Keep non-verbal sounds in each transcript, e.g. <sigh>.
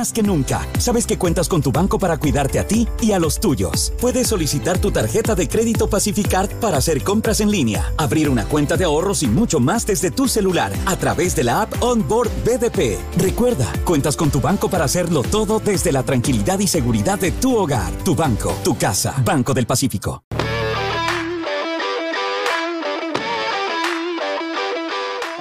más que nunca. Sabes que cuentas con tu banco para cuidarte a ti y a los tuyos. Puedes solicitar tu tarjeta de crédito Pacificard para hacer compras en línea, abrir una cuenta de ahorros y mucho más desde tu celular a través de la app Onboard BDP. Recuerda, cuentas con tu banco para hacerlo todo desde la tranquilidad y seguridad de tu hogar, tu banco, tu casa. Banco del Pacífico.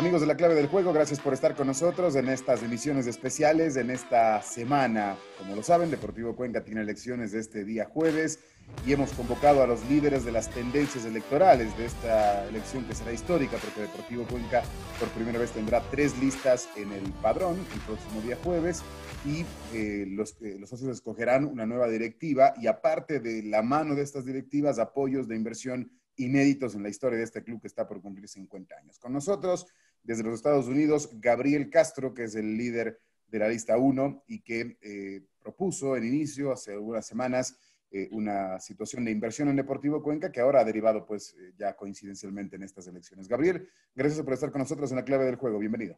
Amigos de la clave del juego, gracias por estar con nosotros en estas emisiones especiales, en esta semana. Como lo saben, Deportivo Cuenca tiene elecciones de este día jueves y hemos convocado a los líderes de las tendencias electorales de esta elección que será histórica porque Deportivo Cuenca por primera vez tendrá tres listas en el padrón el próximo día jueves y eh, los, eh, los socios escogerán una nueva directiva y aparte de la mano de estas directivas, apoyos de inversión inéditos en la historia de este club que está por cumplir 50 años. Con nosotros, desde los Estados Unidos, Gabriel Castro, que es el líder de la lista 1 y que eh, propuso en inicio, hace algunas semanas, eh, una situación de inversión en Deportivo Cuenca que ahora ha derivado pues eh, ya coincidencialmente en estas elecciones. Gabriel, gracias por estar con nosotros en la clave del juego. Bienvenido.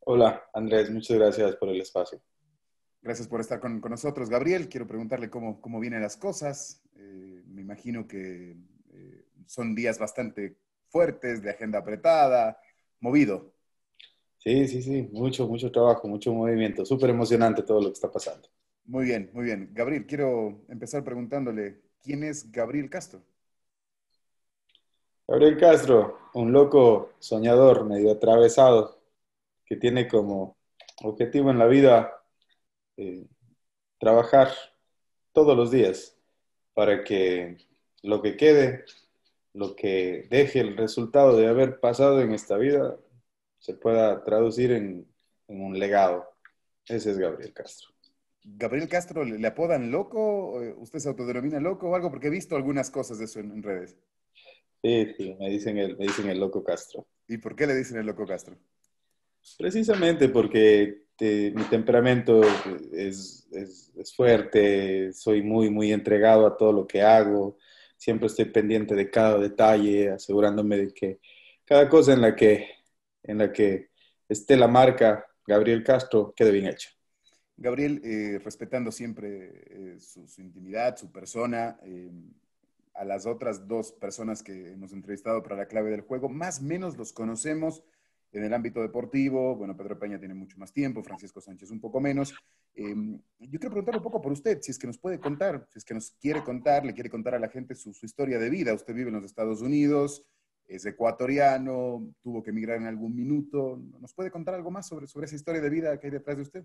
Hola, Andrés, muchas gracias por el espacio. Gracias por estar con, con nosotros. Gabriel, quiero preguntarle cómo, cómo vienen las cosas. me imagino que son días bastante fuertes, de agenda apretada, movido. Sí, sí, sí, mucho, mucho trabajo, mucho movimiento, súper emocionante todo lo que está pasando. Muy bien, muy bien. Gabriel, quiero empezar preguntándole, ¿quién es Gabriel Castro? Gabriel Castro, un loco soñador, medio atravesado, que tiene como objetivo en la vida eh, trabajar todos los días para que lo que quede lo que deje el resultado de haber pasado en esta vida se pueda traducir en, un legado. Ese es Gabriel Castro. ¿Gabriel Castro le, apodan loco? ¿Usted se autodenomina loco o algo? Porque he visto algunas cosas de eso en, redes. Sí, sí, me dicen, el, me dicen el loco Castro. ¿Y por qué le dicen el loco Castro? Precisamente porque mi temperamento es, es, fuerte, soy muy, muy entregado a todo lo que hago, siempre estoy pendiente de cada detalle, asegurándome de que cada cosa en la que, en la que esté la marca Gabriel Castro quede bien hecha. Gabriel, eh, respetando siempre eh, su, intimidad, su persona, eh, a las otras dos personas que hemos entrevistado para la clave del juego, más o menos los conocemos en el ámbito deportivo, bueno, Pedro Peña tiene mucho más tiempo, Francisco Sánchez un poco menos. Em, yo quiero preguntar un poco por usted, si es que nos puede contar, si es que nos quiere contar, le quiere contar a la gente su, historia de vida. Usted vive en los Estados Unidos, es ecuatoriano, tuvo que emigrar en algún minuto. ¿Nos puede contar algo más sobre, sobre esa historia de vida que hay detrás de usted?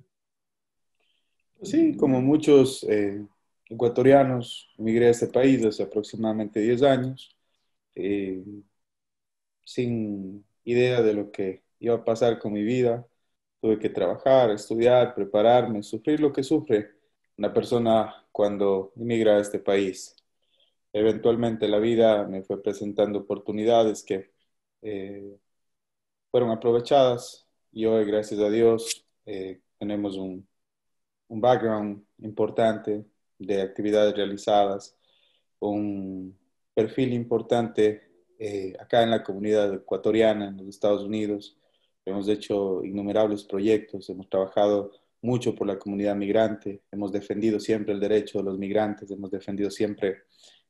Sí, como muchos eh, ecuatorianos, emigré a este país hace aproximadamente 10 años, eh, sin idea de lo que iba a pasar con mi vida. Tuve que trabajar, estudiar, prepararme, sufrir lo que sufre una persona cuando emigra a este país. Eventualmente la vida me fue presentando oportunidades que eh, fueron aprovechadas y hoy, gracias a Dios, eh, tenemos un, un background importante de actividades realizadas, un perfil importante eh, acá en la comunidad ecuatoriana, en los Estados Unidos. Hemos hecho innumerables proyectos, hemos trabajado mucho por la comunidad migrante, hemos defendido siempre el derecho de los migrantes, hemos defendido siempre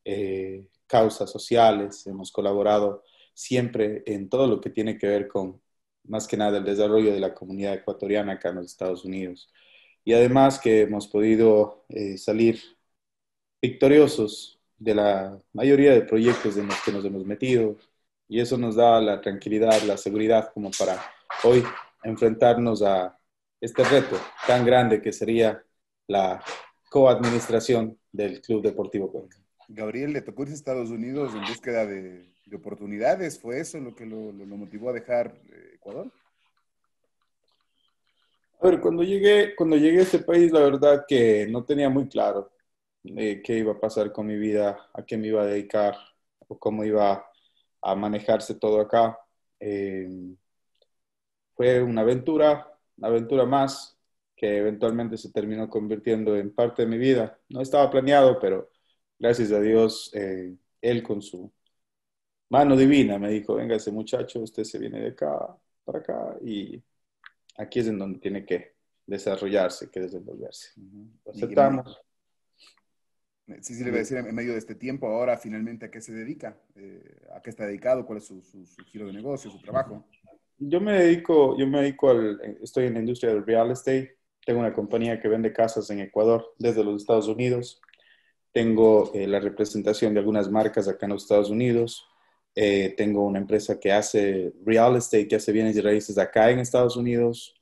eh, causas sociales, hemos colaborado siempre en todo lo que tiene que ver con, más que nada, el desarrollo de la comunidad ecuatoriana acá en los Estados Unidos. Y además que hemos podido eh, salir victoriosos de la mayoría de proyectos en los que nos hemos metido y eso nos da la tranquilidad, la seguridad como para hoy enfrentarnos a este reto tan grande que sería la coadministración del Club Deportivo Cuenca. Gabriel, le tocó irse a Estados Unidos en búsqueda de, oportunidades. ¿Fue eso lo que lo, motivó a dejar eh, Ecuador? A ver, cuando llegué, cuando llegué a este país, la verdad que no tenía muy claro qué iba a pasar con mi vida, a qué me iba a dedicar o cómo iba a manejarse todo acá. Eh, fue una aventura, una aventura más que eventualmente se terminó convirtiendo en parte de mi vida. No estaba planeado, pero gracias a Dios, eh, él con su mano divina me dijo, venga ese muchacho, usted se viene de acá para acá y aquí es en donde tiene que desarrollarse que desenvolverse. Aceptamos. Sí, sí, le voy a decir, en medio de este tiempo, ahora finalmente, ¿a qué se dedica? Eh, ¿A qué está dedicado? ¿Cuál es su, giro de negocio, su trabajo? Yo me dedico, yo me dedico al, estoy en la industria del real estate. Tengo una compañía que vende casas en Ecuador desde los Estados Unidos. Tengo eh, la representación de algunas marcas acá en los Estados Unidos. Eh, tengo una empresa que hace real estate, que hace bienes y raíces acá en Estados Unidos.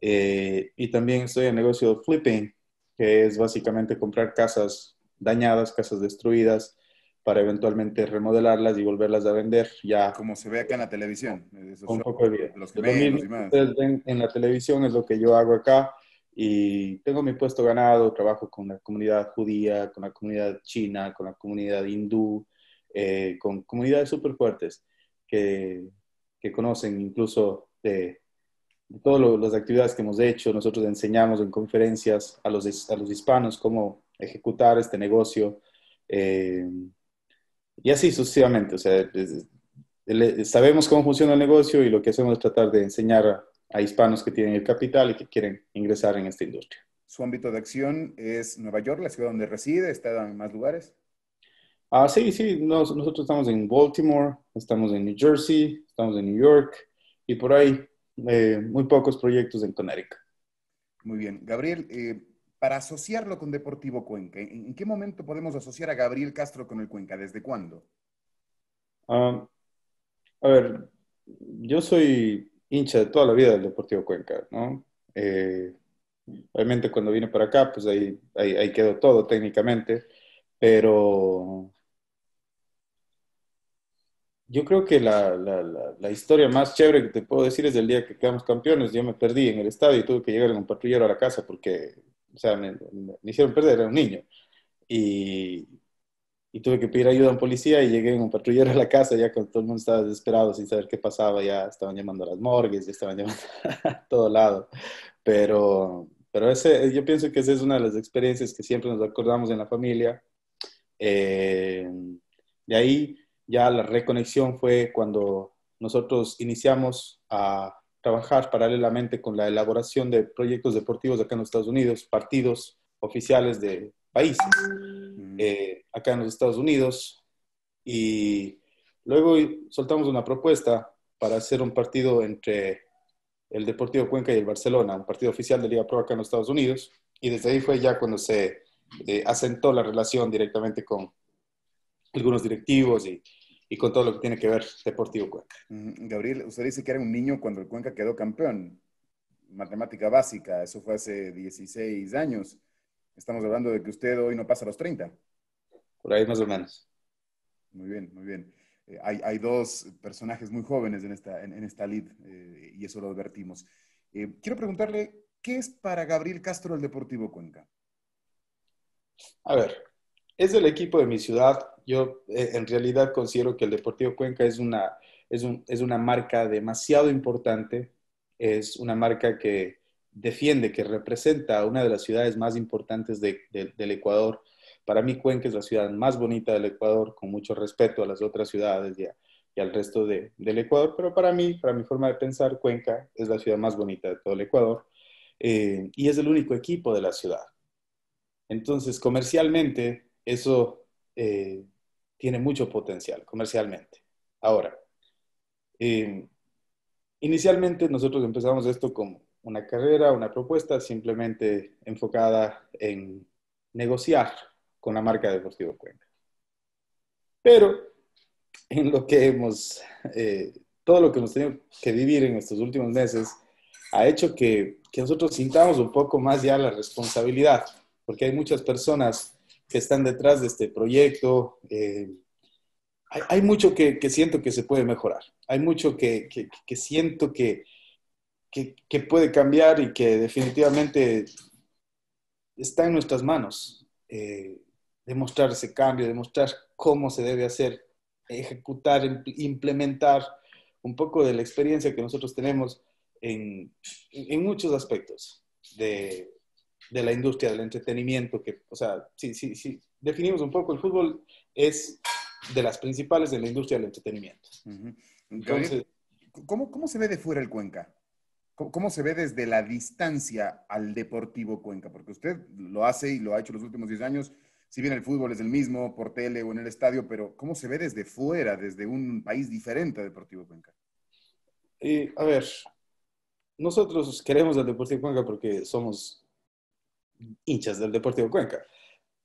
y también estoy en el negocio de flipping, que es básicamente comprar casas dañadas, casas destruidas, para eventualmente remodelarlas y volverlas a vender ya. Como se ve acá en la televisión. Un poco de Los que ven, en la televisión es lo que yo hago acá y tengo mi puesto ganado, trabajo con la comunidad judía, con la comunidad china, con la comunidad hindú, eh, con comunidades súper fuertes que, que, conocen incluso de, de todas las actividades que hemos hecho. Nosotros enseñamos en conferencias a los, a los hispanos cómo ejecutar este negocio. Eh, y así sucesivamente. O sea, sabemos cómo funciona el negocio y lo que hacemos es tratar de enseñar a, hispanos que tienen el capital y que quieren ingresar en esta industria. ¿Su ámbito de acción es Nueva York, la ciudad donde reside? ¿Está en más lugares? Ah, sí, sí. nosotros estamos en Baltimore, estamos en New Jersey, estamos en New York y por ahí eh, muy pocos proyectos en Connecticut. Muy bien. Gabriel, eh, para asociarlo con Deportivo Cuenca, ¿en, qué momento podemos asociar a Gabriel Castro con el Cuenca? ¿Desde cuándo? A ver, yo soy hincha de toda la vida del Deportivo Cuenca, ¿no? Eh, obviamente cuando vine para acá, pues ahí, ahí, quedó todo técnicamente, pero yo creo que la, la, la, historia más chévere que te puedo decir es el día que quedamos campeones. Yo me perdí en el estadio y tuve que llegar en un patrullero a la casa porque o sea, me, hicieron perder, era un niño. Y, y, tuve que pedir ayuda a un policía y llegué en un patrullero a la casa ya cuando todo el mundo estaba desesperado sin saber qué pasaba, ya estaban llamando a las morgues, ya estaban <laughs> llamando a todo lado. Pero, pero ese, yo pienso que esa es una de las experiencias que siempre nos acordamos en la familia. Eh, de ahí ya la reconexión fue cuando nosotros iniciamos a trabajar paralelamente con la elaboración de proyectos deportivos acá en los Estados Unidos, partidos oficiales de países mm. eh, acá en los Estados Unidos. Y luego soltamos una propuesta para hacer un partido entre el Deportivo Cuenca y el Barcelona, un partido oficial de Liga Pro acá en los Estados Unidos. Y desde ahí fue ya cuando se eh, asentó la relación directamente con algunos directivos y, y con todo lo que tiene que ver Deportivo Cuenca. Gabriel, usted dice que era un niño cuando el Cuenca quedó campeón. Matemática básica, eso fue hace 16 años. Estamos hablando de que usted hoy no pasa los 30. Por ahí más o menos. Muy bien, muy bien. Eh, hay, dos personajes muy jóvenes en esta, en, esta lead eh, y eso lo advertimos. Eh, quiero preguntarle, ¿qué es para Gabriel Castro el Deportivo Cuenca? A ver, es el equipo de mi ciudad. Yo eh, en realidad considero que el Deportivo Cuenca es una, es, una marca demasiado importante. Es una marca que defiende, que representa a una de las ciudades más importantes del Ecuador. Para mí Cuenca es la ciudad más bonita del Ecuador, con mucho respeto a las otras ciudades y, al resto del Ecuador, pero para mí, para mi forma de pensar, Cuenca es la ciudad más bonita de todo el Ecuador eh, y es el único equipo de la ciudad. Entonces, comercialmente, eso eh, tiene mucho potencial comercialmente. Ahora, eh, inicialmente nosotros empezamos esto como una carrera, una propuesta simplemente enfocada en negociar con la marca Deportivo Cuenca. Pero en lo que hemos, eh, todo lo que hemos tenido que vivir en estos últimos meses, ha hecho que nosotros sintamos un poco más ya la responsabilidad, porque hay muchas personas que están detrás de este proyecto. Eh, hay, mucho que, siento que se puede mejorar. Hay mucho que, siento que, que, puede cambiar y que definitivamente está en nuestras manos. Eh, demostrar ese cambio, demostrar cómo se debe hacer, ejecutar, implementar un poco de la experiencia que nosotros tenemos en, en muchos aspectos de, de la industria del entretenimiento, que, o sea, si, sí, sí, definimos un poco, el fútbol es de las principales de la industria del entretenimiento. Entonces, ¿cómo, ¿cómo se ve de fuera el Cuenca? ¿cómo, se ve desde la distancia al Deportivo Cuenca? Porque usted lo hace y lo ha hecho los últimos 10 años, si bien el fútbol es el mismo por tele o en el estadio, pero ¿cómo se ve desde fuera, desde un país diferente a Deportivo Cuenca? a ver, nosotros queremos al Deportivo Cuenca porque somos hinchas del Deportivo Cuenca,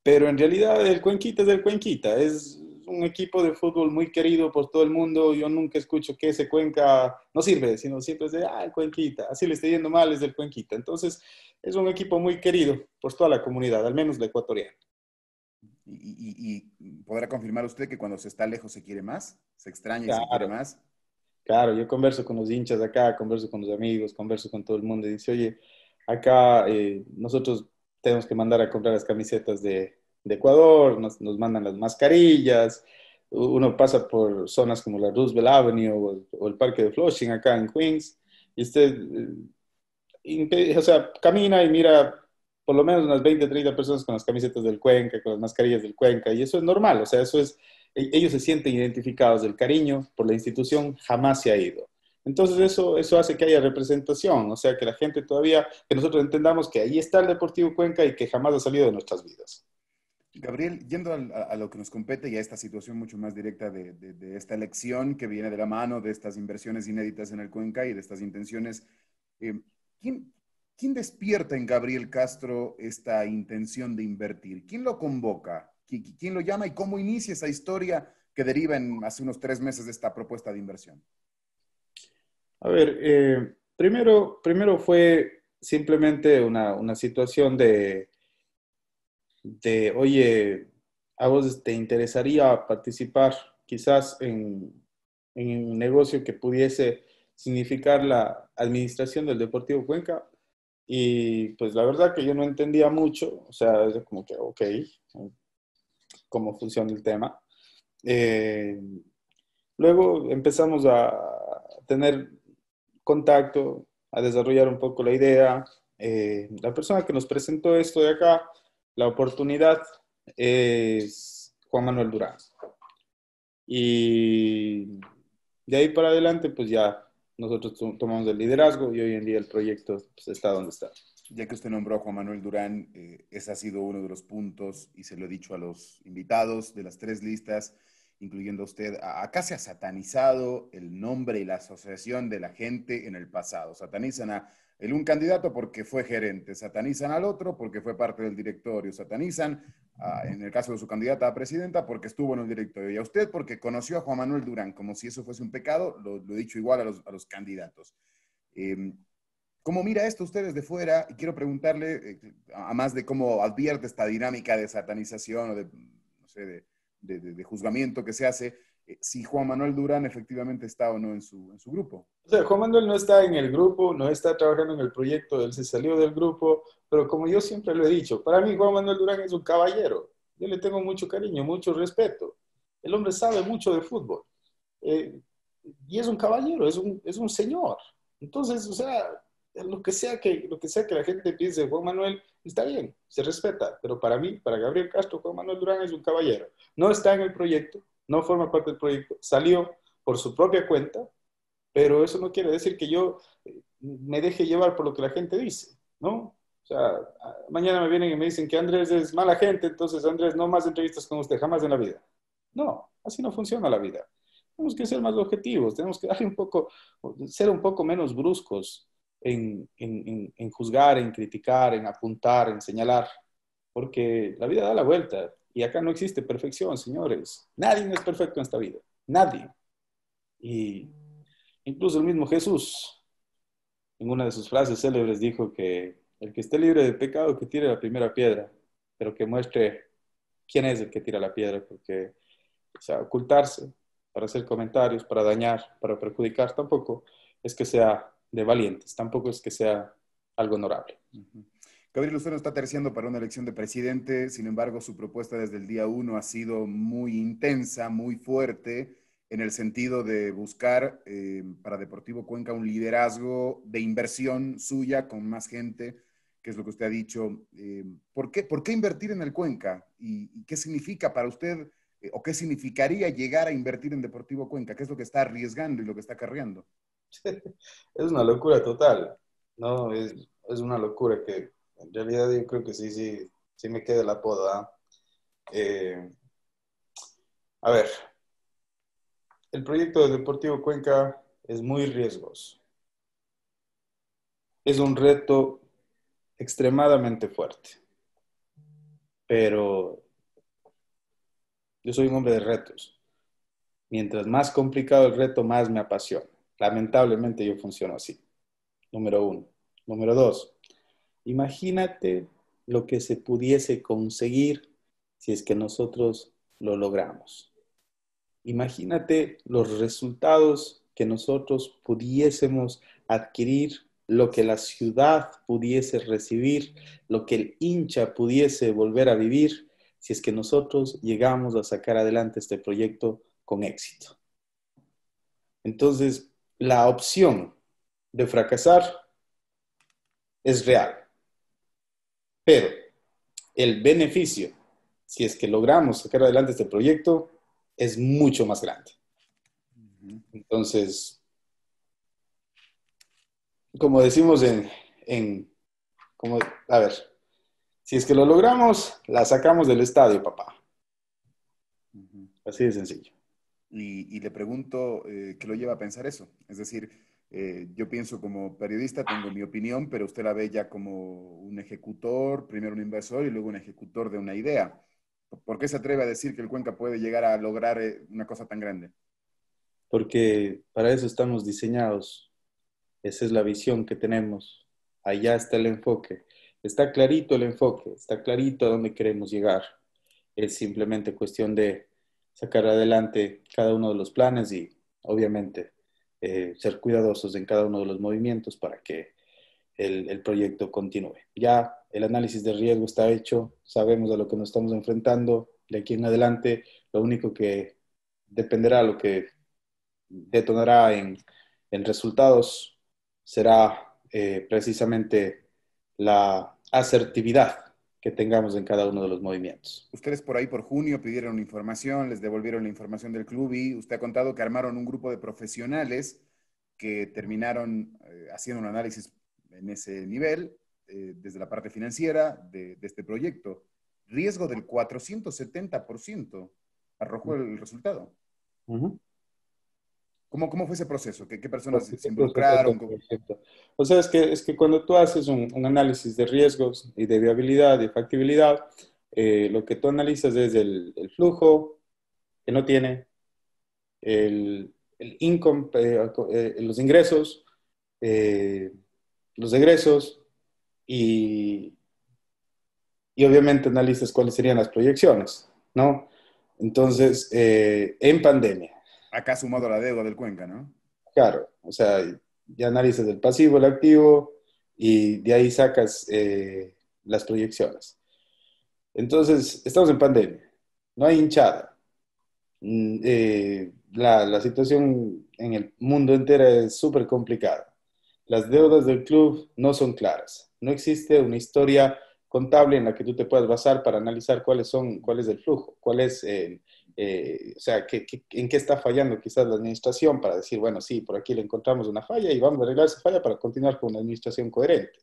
pero en realidad el Cuenquita es el Cuenquita, es un equipo de fútbol muy querido por todo el mundo. Yo nunca escucho que ese Cuenca no sirve, sino siempre es de, ah, el Cuenquita, así le está yendo mal, es del Cuenquita. Entonces, es un equipo muy querido por toda la comunidad, al menos la ecuatoriana. ¿Y, podrá confirmar usted que cuando se está lejos se quiere más? ¿Se extraña y se quiere más? Claro, yo converso con los hinchas de acá, converso con los amigos, converso con todo el mundo y dice, oye, acá eh, nosotros tenemos que mandar a comprar las camisetas de, Ecuador, nos, nos, mandan las mascarillas, uno pasa por zonas como la Roosevelt Avenue o, el parque de Flushing acá en Queens, y usted, eh, o sea, camina y mira por lo menos unas 20, 30 personas con las camisetas del Cuenca, con las mascarillas del Cuenca, y eso es normal, o sea, eso es, e, ellos se sienten identificados, el cariño por la institución jamás se ha ido. Entonces eso, eso hace que haya representación, o sea, que la gente todavía, que nosotros entendamos que ahí está el Deportivo Cuenca y que jamás ha salido de nuestras vidas. Gabriel, yendo a, lo que nos compete y a esta situación mucho más directa de, esta elección que viene de la mano de estas inversiones inéditas en el Cuenca y de estas intenciones, eh, ¿quién, ¿quién, despierta en Gabriel Castro esta intención de invertir? ¿Quién lo convoca? ¿Quién, lo llama y cómo inicia esa historia que deriva en hace unos tres meses de esta propuesta de inversión? A ver, eh, primero, primero fue simplemente una, una situación de de, oye, a vos te interesaría participar quizás en, un negocio que pudiese significar la administración del Deportivo Cuenca. Y pues la verdad que yo no entendía mucho, o sea, es como que, ok, cómo funciona el tema. Eh, luego empezamos a tener contacto, a desarrollar un poco la idea. Eh, la persona que nos presentó esto de acá la oportunidad es Juan Manuel Durán. Y de ahí para adelante, pues ya nosotros tomamos el liderazgo y hoy en día el proyecto pues, está donde está. Ya que usted nombró a Juan Manuel Durán, eh, ese ha sido uno de los puntos, y se lo he dicho a los invitados de las tres listas, incluyendo a usted, acá se ha satanizado el nombre y la asociación de la gente en el pasado. Satanizan a el un candidato porque fue gerente, satanizan al otro porque fue parte del directorio, satanizan, en el caso de su candidata a presidenta, porque estuvo en el directorio, y a usted porque conoció a Juan Manuel Durán, como si eso fuese un pecado, lo, he dicho igual a los, candidatos. Em, ¿Cómo mira esto usted desde fuera? Y quiero preguntarle, eh, a más de cómo advierte esta dinámica de satanización o de, no sé, de juzgamiento que se hace, eh, si Juan Manuel Durán efectivamente está o no en su, en su grupo. O sea, Juan Manuel no está en el grupo, no está trabajando en el proyecto, él se salió del grupo, pero como yo siempre lo he dicho, para mí Juan Manuel Durán es un caballero. Yo le tengo mucho cariño, mucho respeto. El hombre sabe mucho de fútbol. Eh, y es un caballero, es un, es un señor. Entonces, o sea, lo que, sea que, lo que sea que la gente piense Juan Manuel, está bien, se respeta. Pero para mí, para Gabriel Castro, Juan Manuel Durán es un caballero. No está en el proyecto, no forma parte del proyecto, salió por su propia cuenta, pero eso no quiere decir que yo eh, me deje llevar por lo que la gente dice, ¿no? O sea, mañana me vienen y me dicen que Andrés es mala gente, entonces Andrés, no más entrevistas con usted, jamás en la vida. No, así no funciona la vida. Tenemos que ser más objetivos, tenemos que darle un poco, ser un poco menos bruscos en, juzgar, en criticar, en apuntar, en señalar, porque la vida da la vuelta y acá no existe perfección, señores. Nadie es perfecto en esta vida. Nadie. Y incluso el mismo Jesús, en una de sus frases célebres, dijo que el que esté libre de pecado, que tire la primera piedra, pero que muestre quién es el que tira la piedra, porque o ocultarse para hacer comentarios, para dañar, para perjudicar, tampoco es que sea de valientes, tampoco es que sea algo honorable. Gabriel, usted está terciando para una elección de presidente, sin embargo, su propuesta desde el día uno ha sido muy intensa, muy fuerte, en el sentido de buscar eh, para Deportivo Cuenca un liderazgo de inversión suya con más gente, que es lo que usted ha dicho. Eh, ¿por, qué, ¿por, qué, invertir en el Cuenca? ¿Y, qué significa para usted eh, o qué significaría llegar a invertir en Deportivo Cuenca? ¿Qué es lo que está arriesgando y lo que está cargando? <laughs> Es una locura total. No, es, es, una locura que en realidad yo creo que sí, sí, sí me queda el apodo. ¿ah? Eh, a ver, el proyecto de Deportivo Cuenca es muy riesgoso. Es un reto extremadamente fuerte. Pero yo soy un hombre de retos. Mientras más complicado el reto, más me apasiona. Lamentablemente yo funciono así. Número uno. Número dos, imagínate lo que se pudiese conseguir si es que nosotros lo logramos. Imagínate los resultados que nosotros pudiésemos adquirir, lo que la ciudad pudiese recibir, lo que el hincha pudiese volver a vivir, si es que nosotros llegamos a sacar adelante este proyecto con éxito. Entonces, la opción de fracasar es real, pero el beneficio, si es que logramos sacar adelante este proyecto, es mucho más grande. Entonces, como decimos en, en como, a ver, si es que lo logramos, la sacamos del estadio, papá. Así de sencillo. Y, le pregunto, eh, ¿qué lo lleva a pensar eso? Es decir, eh, yo pienso como periodista, tengo mi opinión, pero usted la ve ya como un ejecutor, primero un inversor y luego un ejecutor de una idea. ¿Por qué se atreve a decir que el Cuenca puede llegar a lograr eh, una cosa tan grande? Porque para eso estamos diseñados. Esa es la visión que tenemos. Allá está el enfoque. Está clarito el enfoque, está clarito a dónde queremos llegar. Es simplemente cuestión de sacar adelante cada uno de los planes y obviamente eh, ser cuidadosos en cada uno de los movimientos para que el, proyecto continúe. Ya el análisis de riesgo está hecho, sabemos a lo que nos estamos enfrentando. De aquí en adelante, lo único que dependerá, lo que detonará en, en resultados será eh, precisamente la asertividad que tengamos en cada uno de los movimientos. Ustedes por ahí por junio pidieron información, les devolvieron la información del club y usted ha contado que armaron un grupo de profesionales que terminaron eh, haciendo un análisis en ese nivel, eh, desde la parte financiera de, este proyecto. Riesgo del 470% arrojó el resultado. ¿Cómo, ¿Cómo, fue ese proceso? ¿Qué, qué personas se involucraron? O sea, es que, es que cuando tú haces un, un análisis de riesgos y de viabilidad y factibilidad, eh, lo que tú analizas es el, el, flujo que no tiene, el, el income, eh, eh, los ingresos, los egresos y, y obviamente analizas cuáles serían las proyecciones, ¿no? Entonces, en pandemia, Acá sumado a la deuda del Cuenca, ¿no? Claro, o sea, ya analizas el pasivo, el activo y de ahí sacas eh, las proyecciones. Entonces, estamos en pandemia, no hay hinchada. Mm, eh, la, la, situación en el mundo entero es súper complicada. Las deudas del club no son claras. No existe una historia contable en la que tú te puedas basar para analizar cuáles son, cuál es el flujo, cuál es el, eh, o sea, en qué está fallando quizás la administración para decir, bueno, sí, por aquí le encontramos una falla y vamos a arreglar esa falla para continuar con una administración coherente.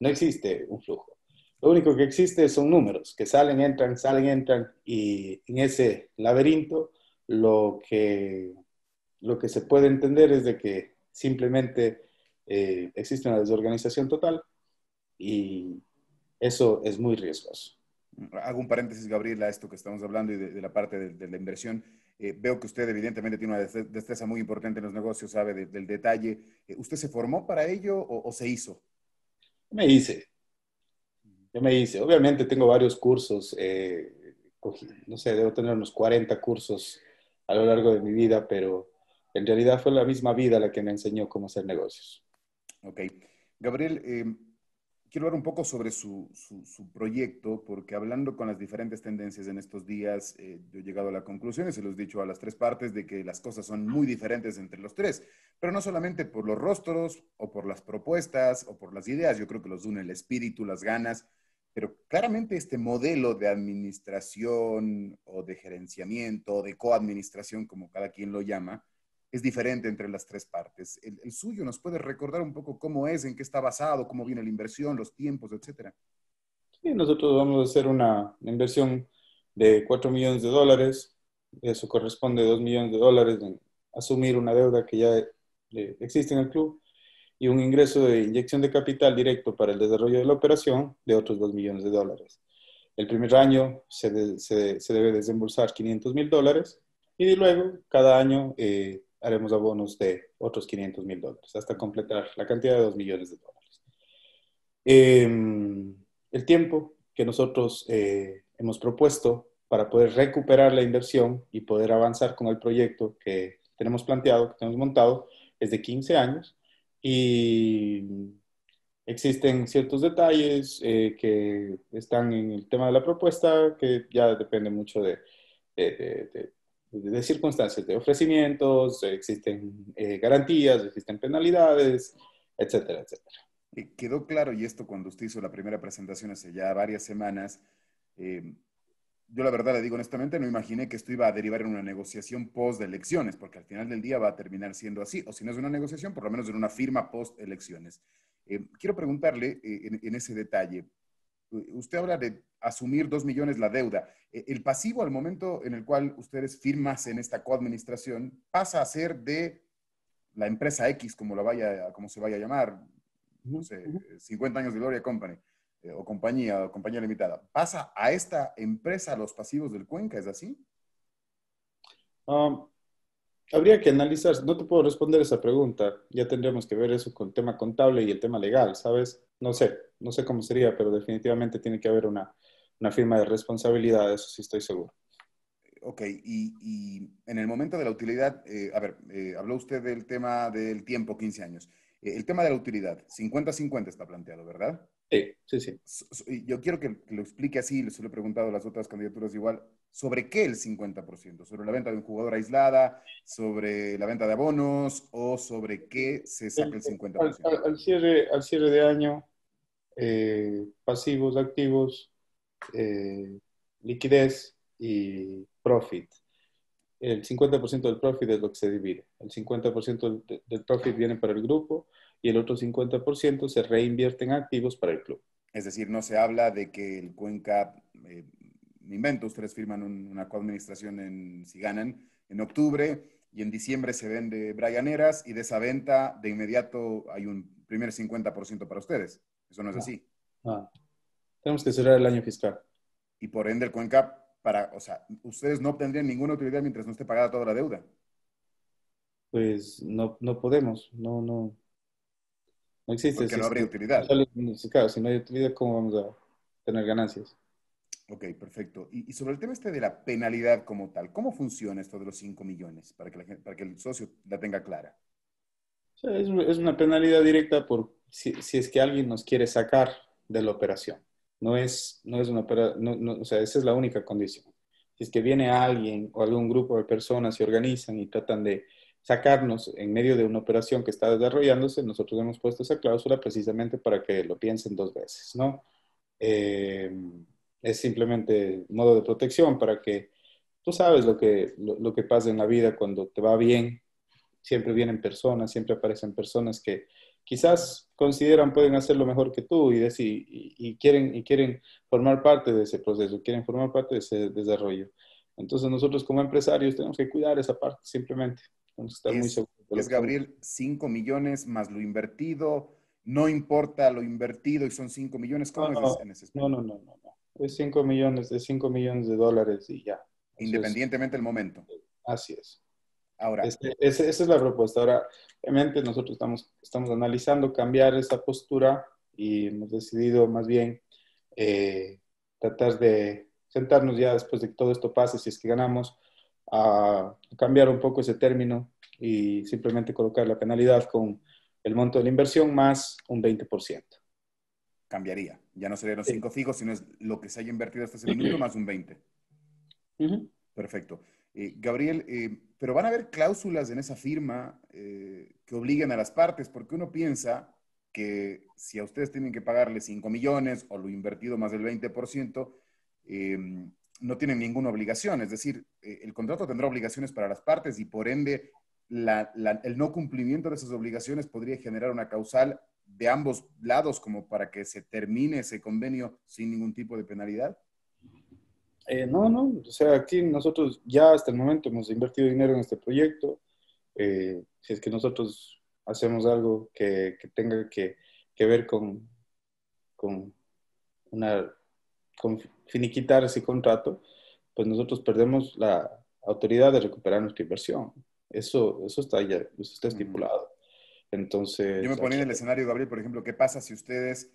No existe un flujo. Lo único que existe son números que salen, entran, salen, entran y en ese laberinto lo que, lo que se puede entender es de que simplemente eh, existe una desorganización total y eso es muy riesgoso hago un paréntesis, Gabriel, a esto que estamos hablando y de, la parte de, la inversión. Eh, veo que usted evidentemente tiene una destreza muy importante en los negocios, sabe del detalle. Eh, ¿Usted se formó para ello o, se hizo? Me hice. Yo me hice. Obviamente tengo varios cursos. Eh, no sé, debo tener unos 40 cursos a lo largo de mi vida, pero en realidad fue la misma vida la que me enseñó cómo hacer negocios. Ok. Gabriel, quiero hablar un poco sobre su, proyecto, porque hablando con las diferentes tendencias en estos días, eh, yo he llegado a la conclusión, y se los he dicho a las tres partes, de que las cosas son muy diferentes entre los tres, pero no solamente por los rostros o por las propuestas o por las ideas, yo creo que los une el espíritu, las ganas, pero claramente este modelo de administración o de gerenciamiento o de coadministración, como cada quien lo llama, es diferente entre las tres partes. El, suyo nos puede recordar un poco cómo es, en qué está basado, cómo viene la inversión, los tiempos, etcétera. Sí, nosotros vamos a hacer una inversión de 4 millones de dólares. Eso corresponde a 2 millones de dólares en asumir una deuda que ya eh, existe en el club y un ingreso de inyección de capital directo para el desarrollo de la operación de otros 2 millones de dólares. El primer año se, se, debe desembolsar 500 mil dólares y luego cada año eh, haremos abonos de otros 500 mil dólares hasta completar la cantidad de 2 millones de dólares. Em, el tiempo que nosotros eh, hemos propuesto para poder recuperar la inversión y poder avanzar con el proyecto que tenemos planteado, que tenemos montado, es de 15 años y existen ciertos detalles eh, que están en el tema de la propuesta que ya depende mucho de, de, de, circunstancias, de ofrecimientos, existen eh, garantías, existen penalidades, etcétera, etcétera. quedó claro, y esto cuando usted hizo la primera presentación hace ya varias semanas, eh, yo la verdad le digo honestamente, no imaginé que esto iba a derivar en una negociación post elecciones, porque al final del día va a terminar siendo así, o si no es una negociación, por lo menos en una firma post elecciones. Eh, quiero preguntarle en, ese detalle, usted habla de asumir dos millones la deuda. E, el pasivo al momento en el cual ustedes firmasen esta coadministración pasa a ser de la empresa X, como, la vaya, como se vaya a llamar, no sé, 50 años de Gloria Company eh, o compañía o compañía limitada. ¿Pasa a esta empresa los pasivos del Cuenca? ¿Es así? Um, habría que analizar, no te puedo responder esa pregunta, ya tendríamos que ver eso con el tema contable y el tema legal, ¿sabes? No sé, no sé cómo sería, pero definitivamente tiene que haber una, una firma de responsabilidad, eso sí estoy seguro. Ok, y, en el momento de la utilidad, eh, a ver, eh, habló usted del tema del tiempo, 15 años. Eh, el tema de la utilidad, 50-50 está planteado, ¿verdad? Sí, sí, sí. Yo quiero que, lo explique así, se lo he preguntado a las otras candidaturas igual, ¿sobre qué el 50%? ¿Sobre la venta de un jugador aislada? ¿Sobre la venta de abonos? ¿O sobre qué se saca el 50%? Al, cierre, al cierre de año, pasivos, activos, eh, liquidez y profit. El 50% del profit es lo que se divide. El 50% del, profit viene para el grupo y el otro 50% se reinvierte en activos para el club. Es decir, no se habla de que el Cuenca, eh, me invento, ustedes firman una coadministración en, si ganan, en octubre y en diciembre se vende Brianeras y de esa venta de inmediato hay un primer 50% para ustedes. Eso no es así. Tenemos que cerrar el año fiscal. Y por ende el Cuenca, para, o sea, ustedes no obtendrían ninguna utilidad mientras no esté pagada toda la deuda. Pues no, no podemos, no, no. No existe. Porque no habría utilidad. Claro, si no hay utilidad, ¿cómo vamos a tener ganancias? Ok, perfecto. Y, sobre el tema este de la penalidad como tal, ¿cómo funciona esto de los 5 millones para que, para que el socio la tenga clara? es, es, una penalidad directa por si, si, es que alguien nos quiere sacar de la operación. No es, no es una, no, o sea, esa es la única condición. Si es que viene alguien o algún grupo de personas se organizan y tratan de sacarnos en medio de una operación que está desarrollándose, nosotros hemos puesto esa cláusula precisamente para que lo piensen dos veces, ¿no? Eh, es simplemente modo de protección para que tú sabes lo que, lo que pasa en la vida cuando te va bien, siempre vienen personas, siempre aparecen personas que quizás consideran pueden hacerlo mejor que tú y, decir, y, quieren, y quieren formar parte de ese proceso, quieren formar parte de ese desarrollo. Entonces nosotros como empresarios tenemos que cuidar esa parte simplemente. Tenemos estar muy seguros. Es Gabriel, 5 millones más lo invertido, no importa lo invertido y son 5 millones, ¿cómo no, es en ese no, no, no, no, no. Es 5 millones, de 5 millones de dólares y ya. Independientemente del momento. Así es. Ahora. Este, esa es la propuesta. Ahora, obviamente nosotros estamos, estamos analizando cambiar esa postura y hemos decidido más bien eh, tratar de sentarnos ya después de que todo esto pase, si es que ganamos, a cambiar un poco ese término y simplemente colocar la penalidad con el monto de la inversión más un 20%. Cambiaría. Ya no serían los cinco fijos, sino es lo que se haya invertido hasta ese minuto más un 20%. Perfecto. Eh, Gabriel, eh, pero van a haber cláusulas en esa firma eh, que obliguen a las partes, porque uno piensa que si a ustedes tienen que pagarle 5 millones o lo invertido más del 20%, no tienen ninguna obligación. Es decir, el contrato tendrá obligaciones para las partes y por ende el no cumplimiento de esas obligaciones podría generar una causal de ambos lados como para que se termine ese convenio sin ningún tipo de penalidad? Eh, no, no, o sea, aquí nosotros ya hasta el momento hemos invertido dinero en este proyecto. Eh, si es que nosotros hacemos algo que, tenga que, ver con, con, una, con finiquitar ese contrato, pues nosotros perdemos la autoridad de recuperar nuestra inversión. Eso, eso está ya, eso está estipulado. Entonces. Yo me ponía en el escenario, Gabriel, por ejemplo, ¿qué pasa si ustedes,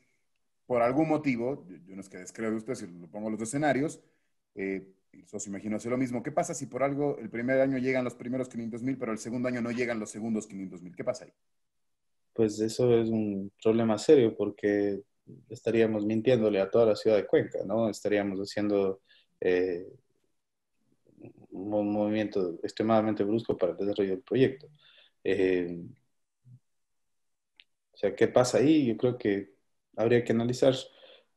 por algún motivo, yo no es que descreo de ustedes, si lo pongo en los escenarios, eh, el socio imagino hace lo mismo. ¿Qué pasa si por algo el primer año llegan los primeros 500 mil, pero el segundo año no llegan los segundos 500 mil? ¿Qué pasa ahí? Pues eso es un problema serio porque estaríamos mintiéndole a toda la ciudad de Cuenca, ¿no? Estaríamos haciendo eh, un movimiento extremadamente brusco para el desarrollo del proyecto. Eh, o sea, ¿qué pasa ahí? Yo creo que habría que analizar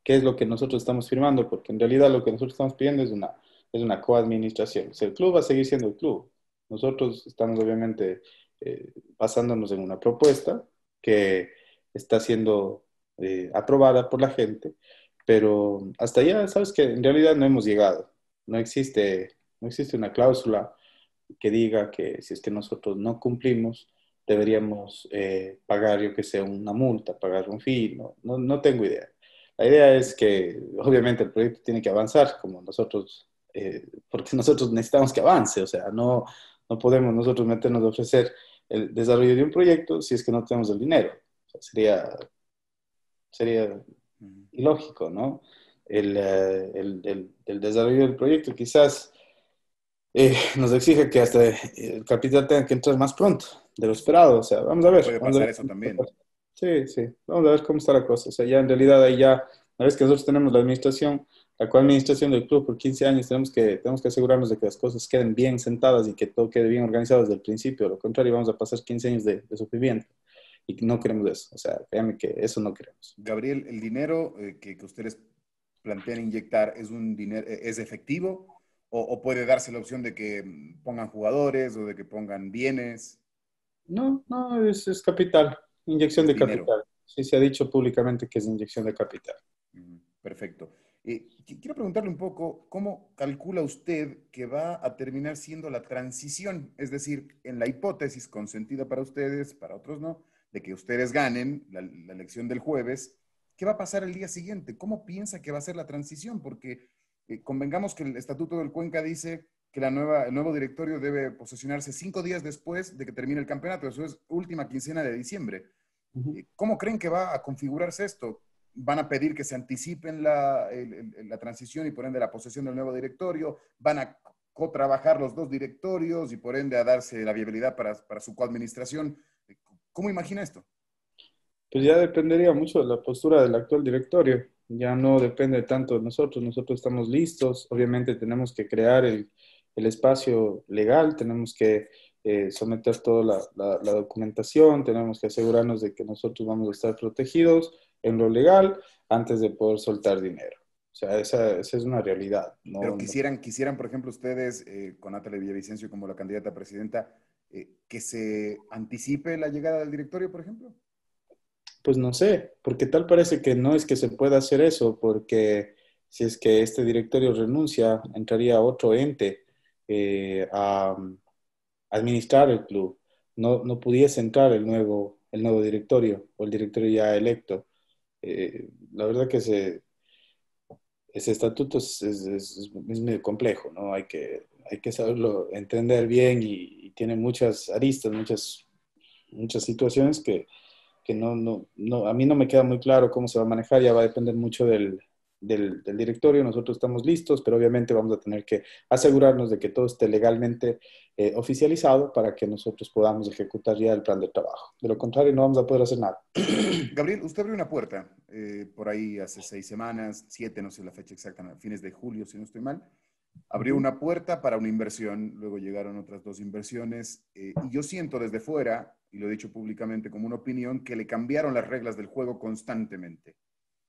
qué es lo que nosotros estamos firmando, porque en realidad lo que nosotros estamos pidiendo es una, es una coadministración. O el club va a seguir siendo el club. Nosotros estamos obviamente eh, basándonos en una propuesta que está siendo eh, aprobada por la gente, pero hasta allá, sabes que en realidad no hemos llegado. No existe, no existe una cláusula que diga que si es que nosotros no cumplimos, deberíamos eh, pagar, yo que sé, una multa, pagar un fee, no, no, tengo idea. La idea es que obviamente el proyecto tiene que avanzar como nosotros, eh, porque nosotros necesitamos que avance, o sea, no, no podemos nosotros meternos a ofrecer el desarrollo de un proyecto si es que no tenemos el dinero. sería, sería ilógico, ¿no? El, eh, el, el, desarrollo del proyecto quizás nos exige que hasta el capital tenga que entrar más pronto de lo esperado. O sea, vamos a ver. Puede pasar eso también. Sí, sí. Vamos a ver cómo está la cosa. O sea, ya en realidad ahí ya, una vez que nosotros tenemos la administración, la coadministración del club por 15 años, tenemos que, tenemos que asegurarnos de que las cosas queden bien sentadas y que todo quede bien organizado desde el principio. Lo contrario, vamos a pasar 15 años de, sufrimiento. Y no queremos eso. O sea, créanme que eso no queremos. Gabriel, el dinero eh, que, que, ustedes plantean inyectar es un dinero, eh, es efectivo o, o puede darse la opción de que pongan jugadores o de que pongan bienes. No, no, es, capital, inyección de capital. Sí, se ha dicho públicamente que es inyección de capital. Perfecto. Eh, quiero preguntarle un poco, ¿cómo calcula usted que va a terminar siendo la transición? Es decir, en la hipótesis consentida para ustedes, para otros no, de que ustedes ganen la, elección del jueves, ¿qué va a pasar el día siguiente? ¿Cómo piensa que va a ser la transición? Porque eh, convengamos que el Estatuto del Cuenca dice que la nueva, el nuevo directorio debe posesionarse cinco días después de que termine el campeonato, eso es última quincena de diciembre. Eh, ¿Cómo creen que va a configurarse esto? ¿Van a pedir que se anticipen la, la transición y por ende la posesión del nuevo directorio? ¿Van a co-trabajar los dos directorios y por ende a darse la viabilidad para, para su coadministración? ¿Cómo imagina esto? Pues ya dependería mucho de la postura del actual directorio. Ya no depende tanto de nosotros. Nosotros estamos listos. Obviamente tenemos que crear el, el espacio legal, tenemos que eh, someter toda la, documentación, tenemos que asegurarnos de que nosotros vamos a estar protegidos en lo legal antes de poder soltar dinero. O sea, esa, es una realidad. Pero quisieran, quisieran, por ejemplo, ustedes, eh, con Natalia Villavicencio como la candidata a presidenta, eh, que se anticipe la llegada del directorio, por ejemplo. Pues no sé, porque tal parece que no es que se pueda hacer eso, porque si es que este directorio renuncia, entraría otro ente eh, a, administrar el club. No, no, pudiese entrar el nuevo, el nuevo directorio o el directorio ya electo. Eh, la verdad que ese, ese estatuto es, es, medio complejo, ¿no? Hay que, hay que saberlo entender bien y, tiene muchas aristas, muchas, muchas situaciones que, que no, no, no, a mí no me queda muy claro cómo se va a manejar, ya va a depender mucho del, del, directorio, nosotros estamos listos, pero obviamente vamos a tener que asegurarnos de que todo esté legalmente eh, oficializado para que nosotros podamos ejecutar ya el plan de trabajo. De lo contrario, no vamos a poder hacer nada. <clears throat> Gabriel, usted abrió una puerta eh, por ahí hace seis semanas, siete, no sé la fecha exacta, fines de julio, si no estoy mal. Abrió una puerta para una inversión, luego llegaron otras dos inversiones, eh, y yo siento desde fuera, y lo he dicho públicamente como una opinión, que le cambiaron las reglas del juego constantemente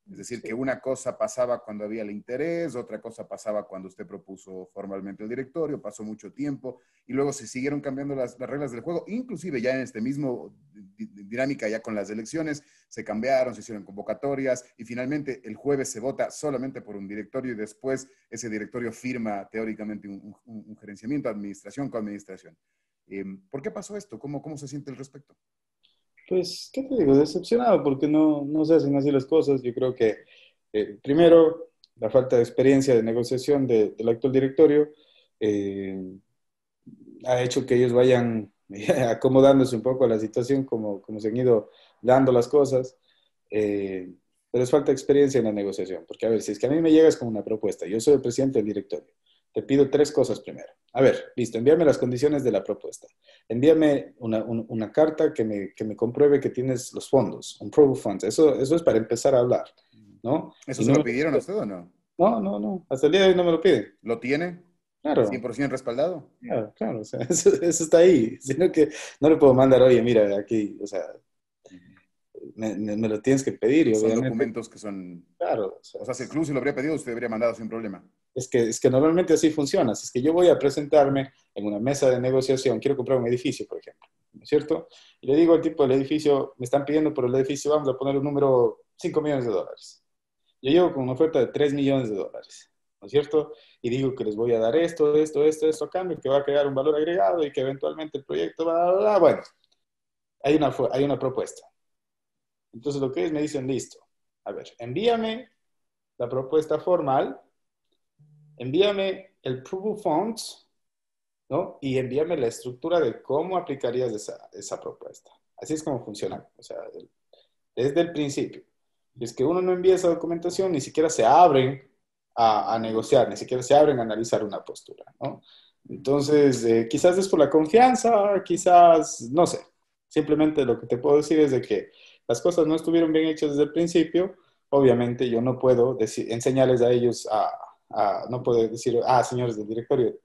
Es decir, que una cosa pasaba cuando había el interés, otra cosa pasaba cuando usted propuso formalmente el directorio, pasó mucho tiempo y luego se siguieron cambiando las, reglas del juego, inclusive ya en este mismo dinámica ya con las elecciones, se cambiaron, se hicieron convocatorias y finalmente el jueves se vota solamente por un directorio y después ese directorio firma teóricamente un, gerenciamiento, administración con administración. Em, ¿Por qué pasó esto? ¿Cómo, ¿Cómo se siente al respecto? Pues, ¿qué te digo? Decepcionado porque no, no se hacen así las cosas. Yo creo que, eh, primero, la falta de experiencia de negociación del actual directorio eh, ha hecho que ellos vayan <laughs> acomodándose un poco a la situación como, como se han ido dando las cosas. Eh, pero es falta de experiencia en la negociación, porque a ver, si es que a mí me llegas con una propuesta, yo soy el presidente del directorio, te pido tres cosas primero. A ver, listo, envíame las condiciones de la propuesta. Envíame una, una carta que me, que me, compruebe que tienes los fondos, un proof of funds. Eso, eso es para empezar a hablar, ¿no? ¿Eso se lo pidieron a usted o no? No, no, no. Hasta el día de hoy no me lo piden. ¿Lo tiene? Claro. ¿100% respaldado? Claro, claro. O sea, <laughs> eso, eso, está ahí. Sino que no le puedo mandar, oye, mira, aquí, o sea, me, me, lo tienes que pedir. Y son documentos que son... Claro. O sea, o sea, si el club se lo habría pedido, usted habría mandado sin problema. Es que, es que normalmente así funciona. Si es que yo voy a presentarme en una mesa de negociación, quiero comprar un edificio, por ejemplo, ¿no es cierto? Y le digo al tipo del edificio, me están pidiendo por el edificio, vamos a poner un número 5 millones de dólares. Yo llego con una oferta de 3 millones de dólares, ¿no es cierto? Y digo que les voy a dar esto, esto, esto, esto a cambio, que va a crear un valor agregado y que eventualmente el proyecto va a... Bueno, hay una, hay una propuesta. Entonces lo que es, me dicen, listo, a ver, envíame la propuesta formal envíame el proof of funds, ¿no? Y envíame la estructura de cómo aplicarías esa, esa propuesta. Así es como funciona, o sea, desde el principio. Es que uno no envía esa documentación, ni siquiera se abren a, a negociar, ni siquiera se abren a analizar una postura, ¿no? Entonces, eh, quizás es por la confianza, quizás, no sé. Simplemente lo que te puedo decir es de que las cosas no estuvieron bien hechas desde el principio. Obviamente yo no puedo decir, enseñarles a ellos a, no puede decir, ah, señores del directorio,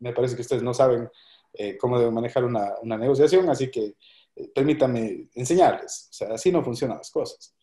me parece que ustedes no saben eh, cómo deben manejar una, una negociación, así que eh, permítanme enseñarles. O sea, así no funcionan las cosas.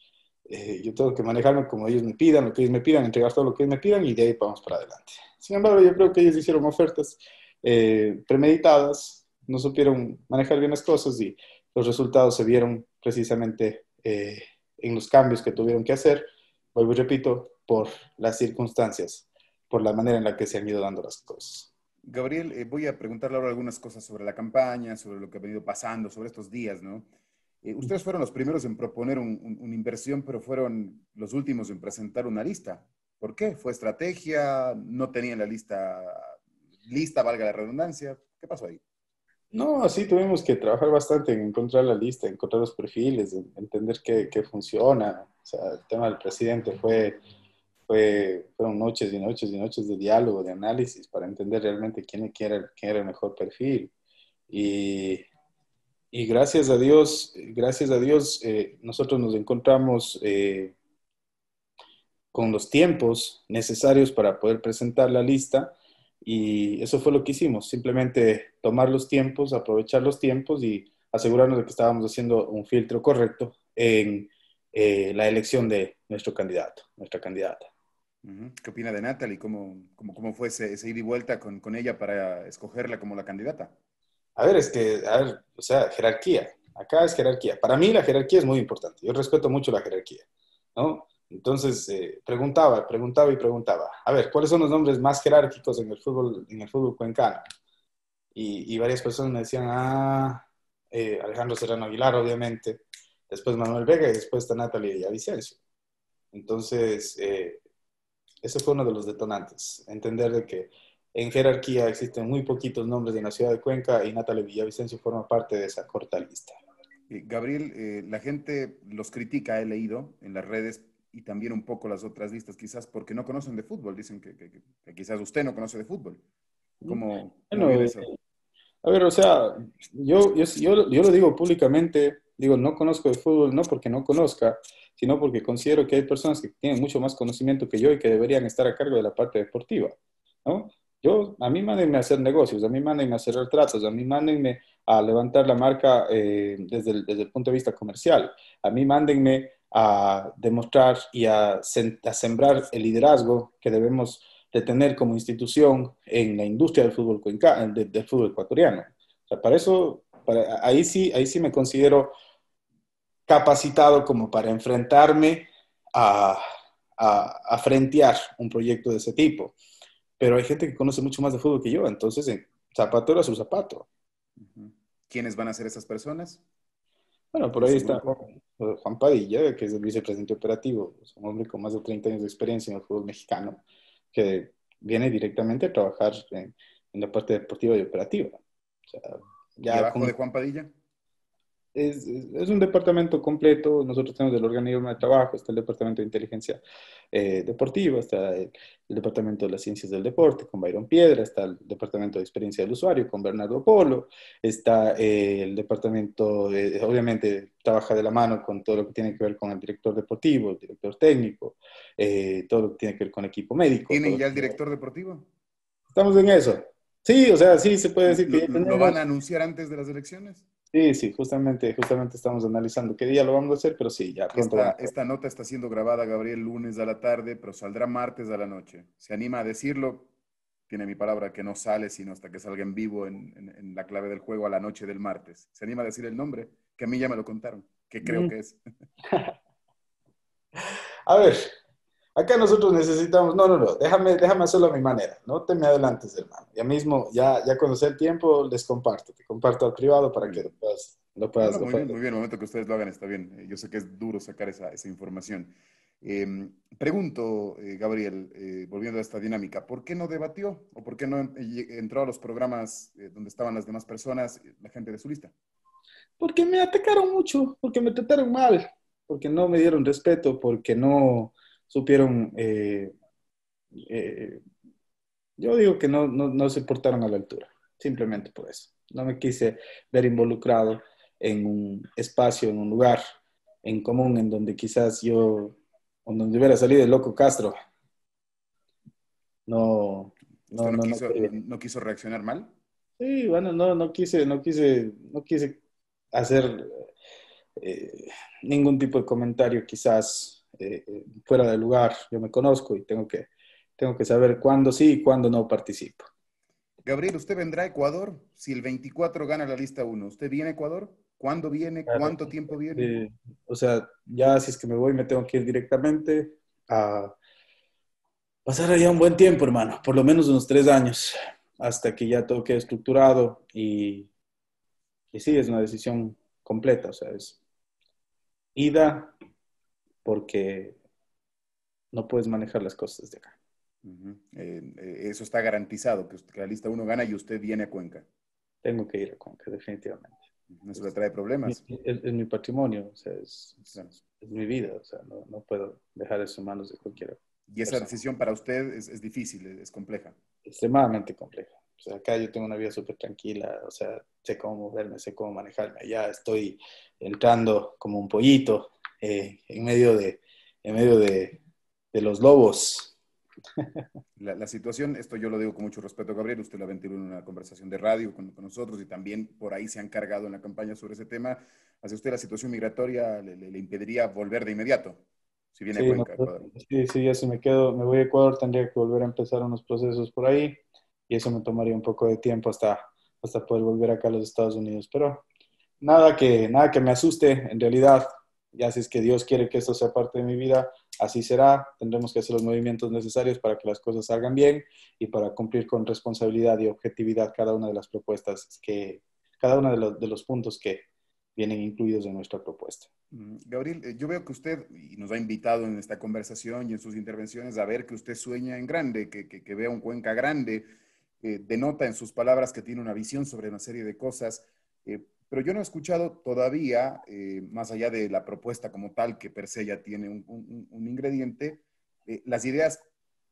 Eh, yo tengo que manejarme como ellos me pidan, lo que ellos me pidan, entregar todo lo que ellos me pidan y de ahí vamos para adelante. Sin embargo, yo creo que ellos hicieron ofertas premeditadas, no supieron manejar bien las cosas y los resultados se vieron precisamente en los cambios que tuvieron que hacer. Vuelvo y repito, por las circunstancias, por la manera en la que se han ido dando las cosas. Gabriel, eh, voy a preguntarle ahora algunas cosas sobre la campaña, sobre lo que ha venido pasando, sobre estos días, ¿no? Eh, ustedes fueron los primeros en proponer una inversión, pero fueron los últimos en presentar una lista. ¿Por qué? ¿Fue estrategia? ¿No tenían la lista lista, valga la redundancia? ¿Qué pasó ahí? No, sí, tuvimos que trabajar bastante en encontrar la lista, encontrar los perfiles, entender qué, qué funciona. O sea, el tema del presidente fue fueron noches y noches y noches de diálogo, de análisis para entender realmente quién, quién, era, quién era el mejor perfil. Y, y, gracias a Dios, gracias a Dios, eh, nosotros nos encontramos eh, con los tiempos necesarios para poder presentar la lista y eso fue lo que hicimos, simplemente tomar los tiempos, aprovechar los tiempos y asegurarnos de que estábamos haciendo un filtro correcto en eh, la elección de nuestro candidato, nuestra candidata. ¿Qué opina de Natalie? ¿Cómo, cómo, cómo fue ese, ida y vuelta con, con, ella para escogerla como la candidata? A ver, es que, a ver, o sea, jerarquía. Acá es jerarquía. Para mí la jerarquía es muy importante. Yo respeto mucho la jerarquía, ¿no? Entonces, eh, preguntaba, preguntaba y preguntaba. A ver, ¿cuáles son los nombres más jerárquicos en el fútbol, en el fútbol cuencano? Y, y varias personas me decían, ah, eh, Alejandro Serrano Aguilar, obviamente. Después Manuel Vega y después está Natalie Vicencio. Entonces, eh, ese fue uno de los detonantes, entender de que en jerarquía existen muy poquitos nombres de la ciudad de Cuenca y Natalia Villavicencio forma parte de esa corta lista. Gabriel, eh, la gente los critica, he leído en las redes y también un poco las otras listas, quizás porque no conocen de fútbol, dicen que, quizás usted no conoce de fútbol. ¿Cómo, bueno, eso? A ver, o sea, yo, yo, yo, yo lo digo públicamente, digo, no conozco de fútbol, no porque no conozca, sino porque considero que hay personas que tienen mucho más conocimiento que yo y que deberían estar a cargo de la parte deportiva, ¿no? Yo, a mí mándenme a hacer negocios, a mí mándenme a hacer retratos, a mí mándenme a levantar la marca eh, desde, el, desde, el, punto de vista comercial, a mí mándenme a demostrar y a, sembrar el liderazgo que debemos de tener como institución en la industria del fútbol, del, fútbol ecuatoriano. para eso, ahí, sí, ahí sí me considero capacitado como para enfrentarme a, a, frentear un proyecto de ese tipo. Pero hay gente que conoce mucho más de fútbol que yo, entonces en zapato era su zapato. ¿Quiénes van a ser esas personas? Bueno, por ahí está Juan Padilla, que es el vicepresidente operativo, es un hombre con más de 30 años de experiencia en el fútbol mexicano, que viene directamente a trabajar en, la parte deportiva y operativa. ¿Y abajo de Juan Padilla? Es, es, un departamento completo. Nosotros tenemos el organismo de trabajo, está el departamento de inteligencia eh, deportiva, está el, departamento de las ciencias del deporte con Byron Piedra, está el departamento de experiencia del usuario con Bernardo Polo, está eh, el departamento, de, obviamente, trabaja de la mano con todo lo que tiene que ver con el director deportivo, el director técnico, eh, todo lo que tiene que ver con equipo médico. ¿Tienen ya el director deportivo? Estamos en eso. Sí, o sea, sí se puede decir que... ¿Lo van a anunciar antes de las elecciones? Sí, sí, justamente, justamente estamos analizando qué día lo vamos a hacer, pero sí, ya pronto. Esta, esta, nota está siendo grabada, Gabriel, lunes a la tarde, pero saldrá martes a la noche. ¿Se anima a decirlo? Tiene mi palabra que no sale sino hasta que salga en vivo en, en, la clave del juego a la noche del martes. ¿Se anima a decir el nombre? Que a mí ya me lo contaron, que creo mm. que es. <laughs> a ver, Acá nosotros necesitamos, no, no, no, déjame, déjame hacerlo a mi manera, no te me adelantes, hermano. Ya mismo, ya, ya cuando sea el tiempo, les comparto, te comparto al privado para que lo puedas, lo puedas muy, bien, muy bien, el momento que ustedes lo hagan está bien. Eh, yo sé que es duro sacar esa, esa información. Em, pregunto, eh, Gabriel, eh, volviendo a esta dinámica, ¿por qué no debatió o por qué no entró a los programas donde estaban las demás personas, la gente de su lista? Porque me atacaron mucho, porque me trataron mal, porque no me dieron respeto, porque no supieron, eh, eh, yo digo que no, no, no, se portaron a la altura, simplemente por eso. No me quise ver involucrado en un espacio, en un lugar en común en donde quizás yo, en donde hubiera salido el loco Castro. No, no, no, quiso, no, quiso, reaccionar mal? Sí, bueno, no, no quise, no quise, no quise hacer eh, ningún tipo de comentario quizás eh, fuera de lugar. Yo me conozco y tengo que, tengo que saber cuándo sí y cuándo no participo. Gabriel, ¿usted vendrá a Ecuador? Si el 24 gana la lista 1, ¿usted viene a Ecuador? ¿Cuándo viene? ¿Cuánto tiempo viene? Eh, o sea, ya si es que me voy, me tengo que ir directamente a pasar allá un buen tiempo, hermano, por lo menos unos tres años, hasta que ya todo quede estructurado y, y sí, es una decisión completa, o sea, es ida, porque no puedes manejar las cosas de acá. Eh, eh, eso está garantizado, que, la lista uno gana y usted viene a Cuenca. Tengo que ir a Cuenca, definitivamente. Eso le trae problemas. Es, mi patrimonio, o sea, es, mi vida, o sea, no, puedo dejar eso en manos de cualquiera. Y esa decisión para usted es, difícil, es compleja. Extremadamente compleja. O sea, acá yo tengo una vida súper tranquila, o sea, sé cómo moverme, sé cómo manejarme. Allá estoy entrando como un pollito eh, en medio, de, en medio de, de los lobos. La, situación, esto yo lo digo con mucho respeto, Gabriel, usted lo ventiló en una conversación de radio con, con, nosotros y también por ahí se han cargado en la campaña sobre ese tema. ¿Hace usted la situación migratoria le, le, impediría volver de inmediato? Si viene sí, a Cuenca, Ecuador. Sí, sí, ya si me quedo, me voy a Ecuador, tendría que volver a empezar unos procesos por ahí y eso me tomaría un poco de tiempo hasta, hasta poder volver acá a los Estados Unidos. Pero nada que, nada que me asuste, en realidad ya si es que Dios quiere que esto sea parte de mi vida, así será. Tendremos que hacer los movimientos necesarios para que las cosas salgan bien y para cumplir con responsabilidad y objetividad cada una de las propuestas que, cada uno de los, puntos que vienen incluidos en nuestra propuesta. Mm, Gabriel, eh, yo veo que usted, y nos ha invitado en esta conversación y en sus intervenciones a ver que usted sueña en grande, que, que, vea un Cuenca grande, eh, denota en sus palabras que tiene una visión sobre una serie de cosas. Eh, pero yo no he escuchado todavía, eh, más allá de la propuesta como tal, que per se ya tiene un, ingrediente, eh, las ideas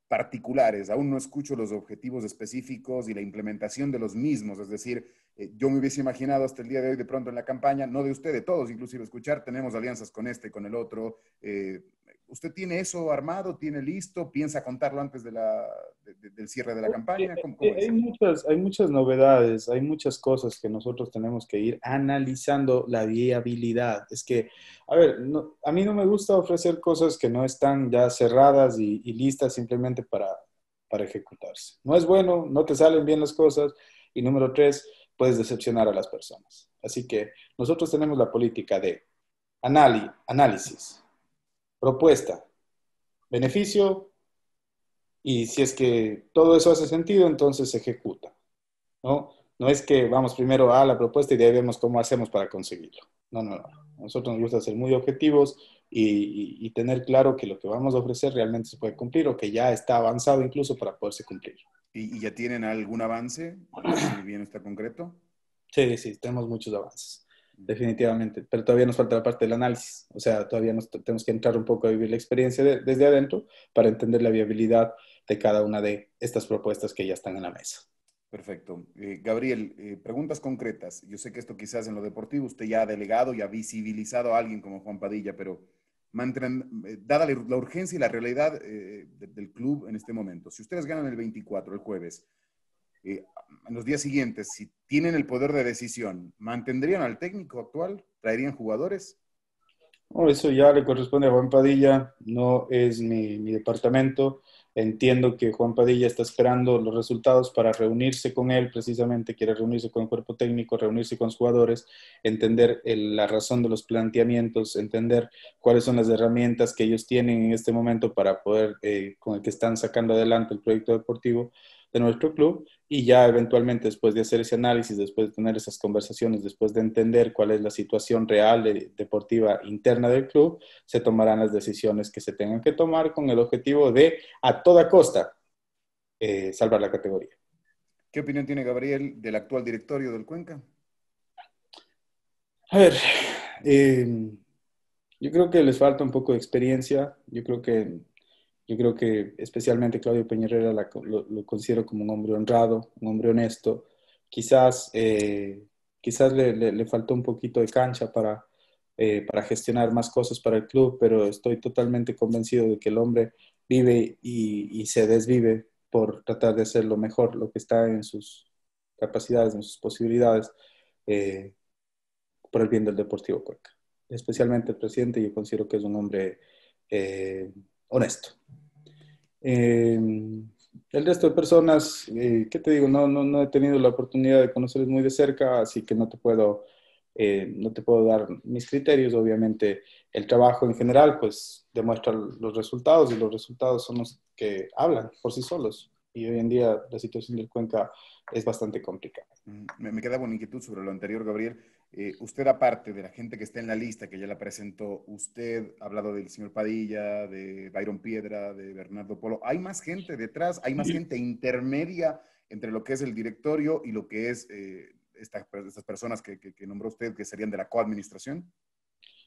particulares. Aún no escucho los objetivos específicos y la implementación de los mismos. Es decir, eh, yo me hubiese imaginado hasta el día de hoy, de pronto en la campaña, no de usted, de todos, inclusive escuchar, tenemos alianzas con este, con el otro, ¿Usted tiene eso armado, tiene listo, piensa contarlo antes de la, del cierre de la campaña? hay, muchas, hay muchas novedades, hay muchas cosas que nosotros tenemos que ir analizando la viabilidad. Es que, a ver, a mí no me gusta ofrecer cosas que no están ya cerradas y, y listas simplemente para, para ejecutarse. No es bueno, no te salen bien las cosas. Y número tres, puedes decepcionar a las personas. Así que nosotros tenemos la política de análisis, propuesta, beneficio, y si es que todo eso hace sentido, entonces se ejecuta. ¿no? no es que vamos primero a la propuesta y de ahí vemos cómo hacemos para conseguirlo. No, no, no. A nosotros nos gusta ser muy objetivos y, tener claro que lo que vamos a ofrecer realmente se puede cumplir o que ya está avanzado incluso para poderse cumplir. ¿Y, ya tienen algún avance? <clears throat> Si bien está concreto. Sí, sí, tenemos muchos avances, definitivamente, pero todavía nos falta la parte del análisis, o sea, todavía nos tenemos que entrar un poco a vivir la experiencia desde adentro para entender la viabilidad de cada una de estas propuestas que ya están en la mesa. Perfecto. Eh, Gabriel, eh, preguntas concretas. Yo sé que esto quizás en lo deportivo usted ya ha delegado y ha visibilizado a alguien como Juan Padilla, pero eh, dada la urgencia y la realidad del club en este momento, si ustedes ganan el 24, el jueves, en los días siguientes, si tienen el poder de decisión, ¿mantendrían al técnico actual? ¿Traerían jugadores? eso ya le corresponde a Juan Padilla, no es mi, mi departamento. Entiendo que Juan Padilla está esperando los resultados para reunirse con él, precisamente quiere reunirse con el cuerpo técnico, reunirse con los jugadores, entender la razón de los planteamientos, entender cuáles son las herramientas que ellos tienen en este momento para poder, eh, con el que están sacando adelante el proyecto deportivo de nuestro club y ya eventualmente después de hacer ese análisis, después de tener esas conversaciones, después de entender cuál es la situación real deportiva interna del club, se tomarán las decisiones que se tengan que tomar con el objetivo de, a toda costa, eh, salvar la categoría. ¿Qué opinión tiene Gabriel del actual directorio del Cuenca? A ver, eh, yo creo que les falta un poco de experiencia. Yo creo que yo creo que especialmente Claudio Peñerera lo, considero como un hombre honrado, un hombre honesto. Quizás, eh, quizás le, le, faltó un poquito de cancha para, eh, para gestionar más cosas para el club, pero estoy totalmente convencido de que el hombre vive y, y se desvive por tratar de hacer lo mejor, lo que está en sus capacidades, en sus posibilidades, eh, por el bien del Deportivo Cuenca. Especialmente el presidente, yo considero que es un hombre honesto. Eh, el resto de personas, eh, ¿qué te digo? No, no, no, he tenido la oportunidad de conocerles muy de cerca, así que no te puedo, eh, no te puedo dar mis criterios. Obviamente, el trabajo en general, pues, demuestra los resultados y los resultados son los que hablan por sí solos. Y hoy en día la situación del Cuenca es bastante complicada. Mm, me, me queda buena inquietud sobre lo anterior, Gabriel. Eh, usted, aparte de la gente que está en la lista, que ya la presentó, usted ha hablado del señor Padilla, de Byron Piedra, de Bernardo Polo. ¿Hay más gente detrás? ¿Hay más gente intermedia entre lo que es el directorio y lo que es eh, estas personas que, que, nombró usted, que serían de la coadministración?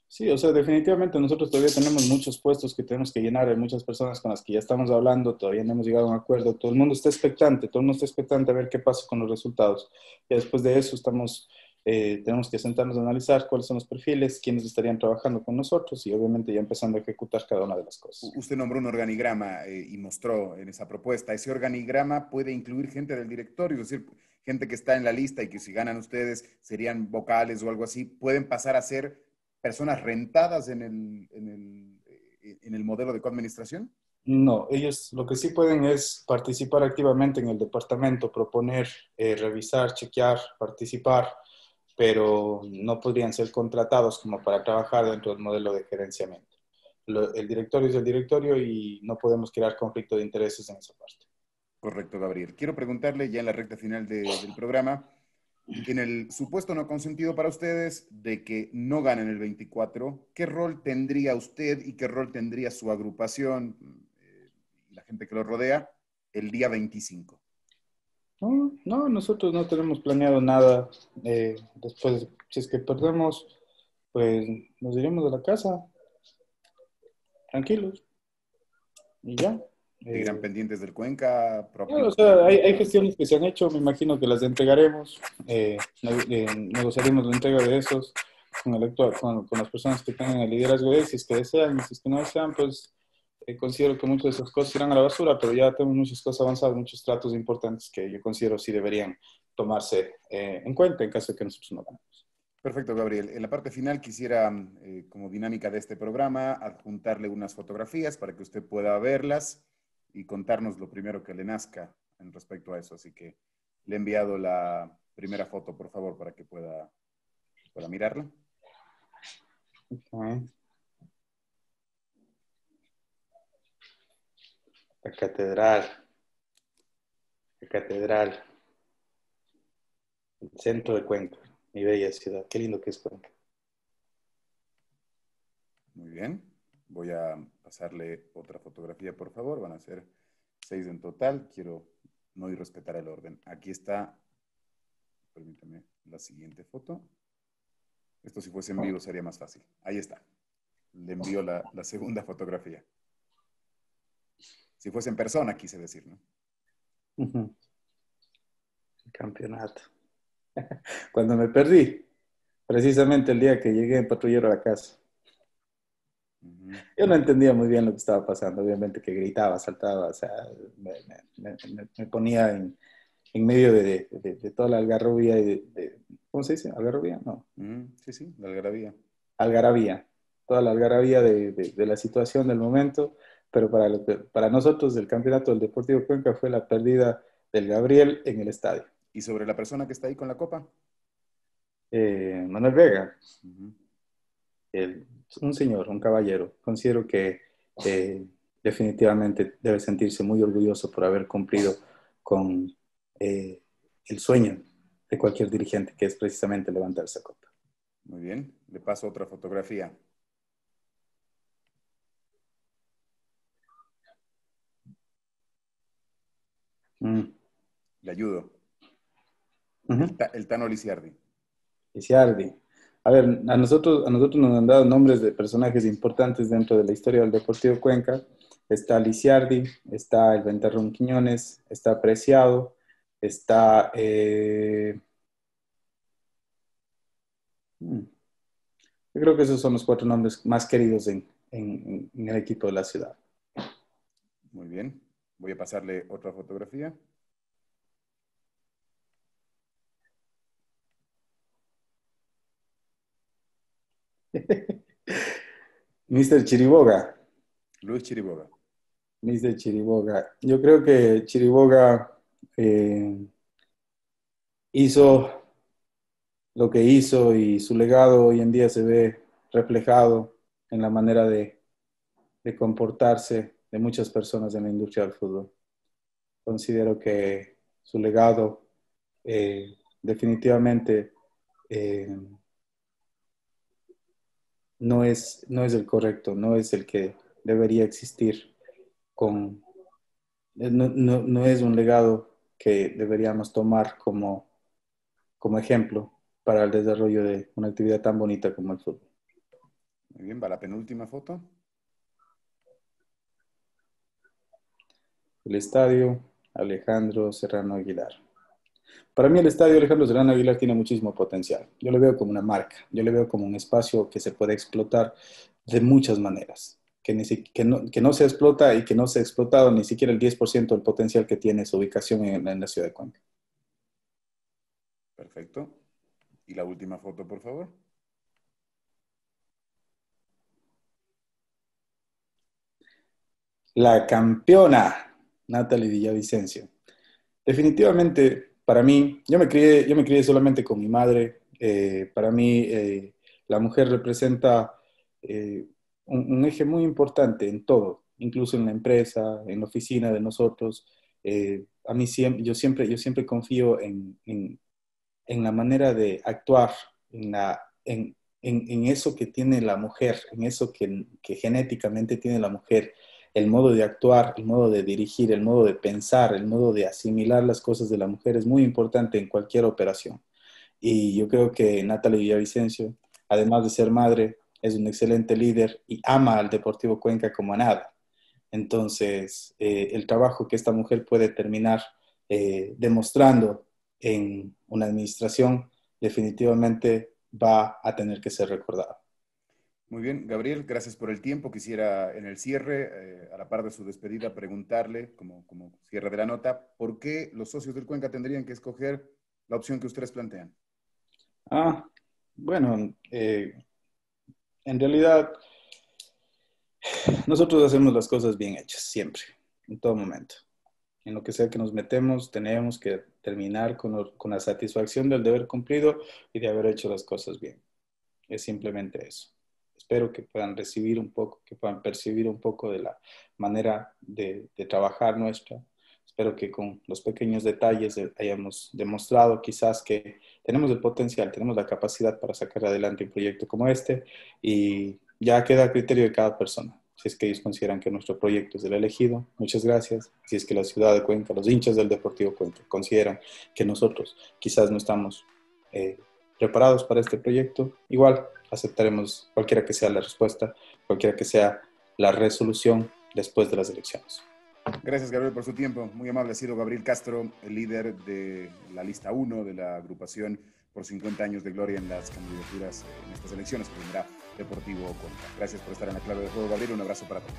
Sí, o sea, definitivamente nosotros todavía tenemos muchos puestos que tenemos que llenar, hay muchas personas con las que ya estamos hablando, todavía no hemos llegado a un acuerdo, todo el mundo está expectante, todo el mundo está expectante a ver qué pasa con los resultados. Y después de eso estamos eh, tenemos que sentarnos a analizar cuáles son los perfiles, quiénes estarían trabajando con nosotros y obviamente ya empezando a ejecutar cada una de las cosas. Usted nombró un organigrama eh, y mostró en esa propuesta. Ese organigrama puede incluir gente del directorio, es decir, gente que está en la lista y que si ganan ustedes serían vocales o algo así, pueden pasar a ser personas rentadas en el, en el, eh, en el modelo de coadministración. No, ellos lo que sí pueden es participar activamente en el departamento, proponer, revisar, chequear, participar pero no podrían ser contratados como para trabajar dentro del modelo de gerenciamiento. el directorio es el directorio y no podemos crear conflicto de intereses en esa parte. Correcto, Gabriel. Quiero preguntarle ya en la recta final del programa, en el supuesto no consentido para ustedes de que no ganen el 24, ¿qué rol tendría usted y qué rol tendría su agrupación eh, y la gente que lo rodea el día 25? No, no, nosotros no tenemos planeado nada. Eh, después, si es que perdemos, pues nos iremos de la casa, tranquilos. Y ya. ¿Irán eh, pendientes del Cuenca? o sea, hay, gestiones que se han hecho, me imagino que las entregaremos, eh, negociaremos la entrega de esos. con, el con, las personas que tienen el liderazgo de si es que desean, y si es que no desean, pues eh, considero que muchas de esas cosas irán a la basura, pero ya tenemos muchas cosas avanzadas, muchos tratos importantes que yo considero sí deberían tomarse eh, en cuenta en caso de que nosotros no ganemos. Perfecto, Gabriel. En la parte final quisiera, eh, como dinámica de este programa, adjuntarle unas fotografías para que usted pueda verlas y contarnos lo primero que le nazca en respecto a eso. Así que le he enviado la primera foto, por favor, para que pueda, pueda mirarla. La catedral. La catedral. El centro de Cuenca. Mi bella ciudad. Qué lindo que es Cuenca. Muy bien. Voy a pasarle otra fotografía, por favor. Van a ser seis en total. Quiero no irrespetar el orden. Aquí está, permítame, la siguiente foto. Esto si fuese en vivo sería más fácil. Ahí está. Le envío la, segunda fotografía. Si fuese en persona, quise decir, ¿no? campeonato. <laughs> Cuando me perdí, precisamente el día que llegué en patrullero a la casa. Yo no entendía muy bien lo que estaba pasando, obviamente que gritaba, saltaba, o sea, me, ponía en, en medio de, de, toda la algarrobía y de, ¿cómo se dice? ¿Algarrobía? No. Sí, sí, la algarabía. Algarabía, toda la algarabía de, la situación del momento, pero para, para nosotros el campeonato del Deportivo Cuenca fue la pérdida del Gabriel en el estadio. ¿Y sobre la persona que está ahí con la copa? Eh, Manuel Vega. un señor, un caballero. Considero que eh, definitivamente debe sentirse muy orgulloso por haber cumplido con eh, el sueño de cualquier dirigente, que es precisamente levantar esa copa. Muy bien, le paso otra fotografía. Mm. Le ayudo el, Tano Lisiardi. Lisiardi. A ver, a nosotros, a nosotros nos han dado nombres de personajes importantes dentro de la historia del Deportivo Cuenca. Está Lisiardi, está el Ventarrón Quiñones, está Preciado, está... Eh, hmm, yo creo que esos son los cuatro nombres más queridos en, en el equipo de la ciudad. Muy bien. Voy a pasarle otra fotografía. <laughs> Mr. Chiriboga. Luis Chiriboga. Mr. Chiriboga. Yo creo que Chiriboga eh, hizo lo que hizo y su legado hoy en día se ve reflejado en la manera de, comportarse de muchas personas en la industria del fútbol. Considero que su legado eh, definitivamente eh, no es, no es el correcto, no es el que debería existir con, no, es un legado que deberíamos tomar como, como ejemplo para el desarrollo de una actividad tan bonita como el fútbol. Muy bien, va la penúltima foto. El estadio Alejandro Serrano Aguilar. Para mí el estadio Alejandro Serrano Aguilar tiene muchísimo potencial. Yo lo veo como una marca, yo lo veo como un espacio que se puede explotar de muchas maneras, que, no, se explota y que no se ha explotado ni siquiera el 10% del potencial que tiene su ubicación en, en la ciudad de Cuenca. Perfecto. Y la última foto, por favor. La campeona, Natalie Villavicencio. Definitivamente para mí, yo me crié, yo me crié solamente con mi madre. Eh, para mí, eh, la mujer representa eh, un, eje muy importante en todo, incluso en la empresa, en la oficina de nosotros. a mí siempre, yo siempre, yo siempre confío en, en, la manera de actuar, en, en, en, eso que tiene la mujer, en eso que, que genéticamente tiene la mujer el modo de actuar, el modo de dirigir, el modo de pensar, el modo de asimilar las cosas de la mujer es muy importante en cualquier operación. Y yo creo que Natalia Villavicencio, además de ser madre, es un excelente líder y ama al Deportivo Cuenca como a nada. Entonces, eh, el trabajo que esta mujer puede terminar eh, demostrando en una administración definitivamente va a tener que ser recordado. Muy bien, Gabriel, gracias por el tiempo. Quisiera en el cierre, eh, a la par de su despedida, preguntarle, como, como cierre de la nota, ¿por qué los socios del Cuenca tendrían que escoger la opción que ustedes plantean? Ah, bueno, eh, en realidad nosotros hacemos las cosas bien hechas, siempre, en todo momento. En lo que sea que nos metemos, tenemos que terminar con, con la satisfacción del deber cumplido y de haber hecho las cosas bien. Es simplemente eso espero que puedan recibir un poco, que puedan percibir un poco de la manera de, trabajar nuestra. Espero que con los pequeños detalles hayamos demostrado quizás que tenemos el potencial, tenemos la capacidad para sacar adelante un proyecto como este y ya queda a criterio de cada persona. Si es que ellos consideran que nuestro proyecto es el elegido, muchas gracias. Si es que la ciudad de Cuenca, los hinchas del Deportivo Cuenca, consideran que nosotros quizás no estamos eh, preparados para este proyecto, igual aceptaremos cualquiera que sea la respuesta, cualquiera que sea la resolución después de las elecciones. Gracias, Gabriel, por su tiempo. Muy amable ha sido Gabriel Castro, el líder de la lista 1 de la agrupación por 50 años de gloria en las candidaturas en estas elecciones que tendrá Deportivo Cuenca. Gracias por estar en la clave de juego, Gabriel. Un abrazo para todos.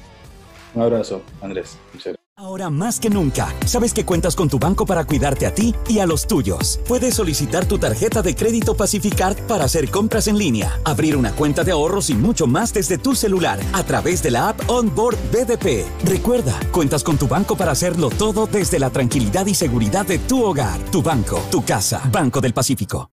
Un abrazo, Andrés. Muchas Ahora más que nunca, sabes que cuentas con tu banco para cuidarte a ti y a los tuyos. Puedes solicitar tu tarjeta de crédito Pacificard para hacer compras en línea, abrir una cuenta de ahorros y mucho más desde tu celular a través de la app Onboard BDP. Recuerda, cuentas con tu banco para hacerlo todo desde la tranquilidad y seguridad de tu hogar, tu banco, tu casa. Banco del Pacífico.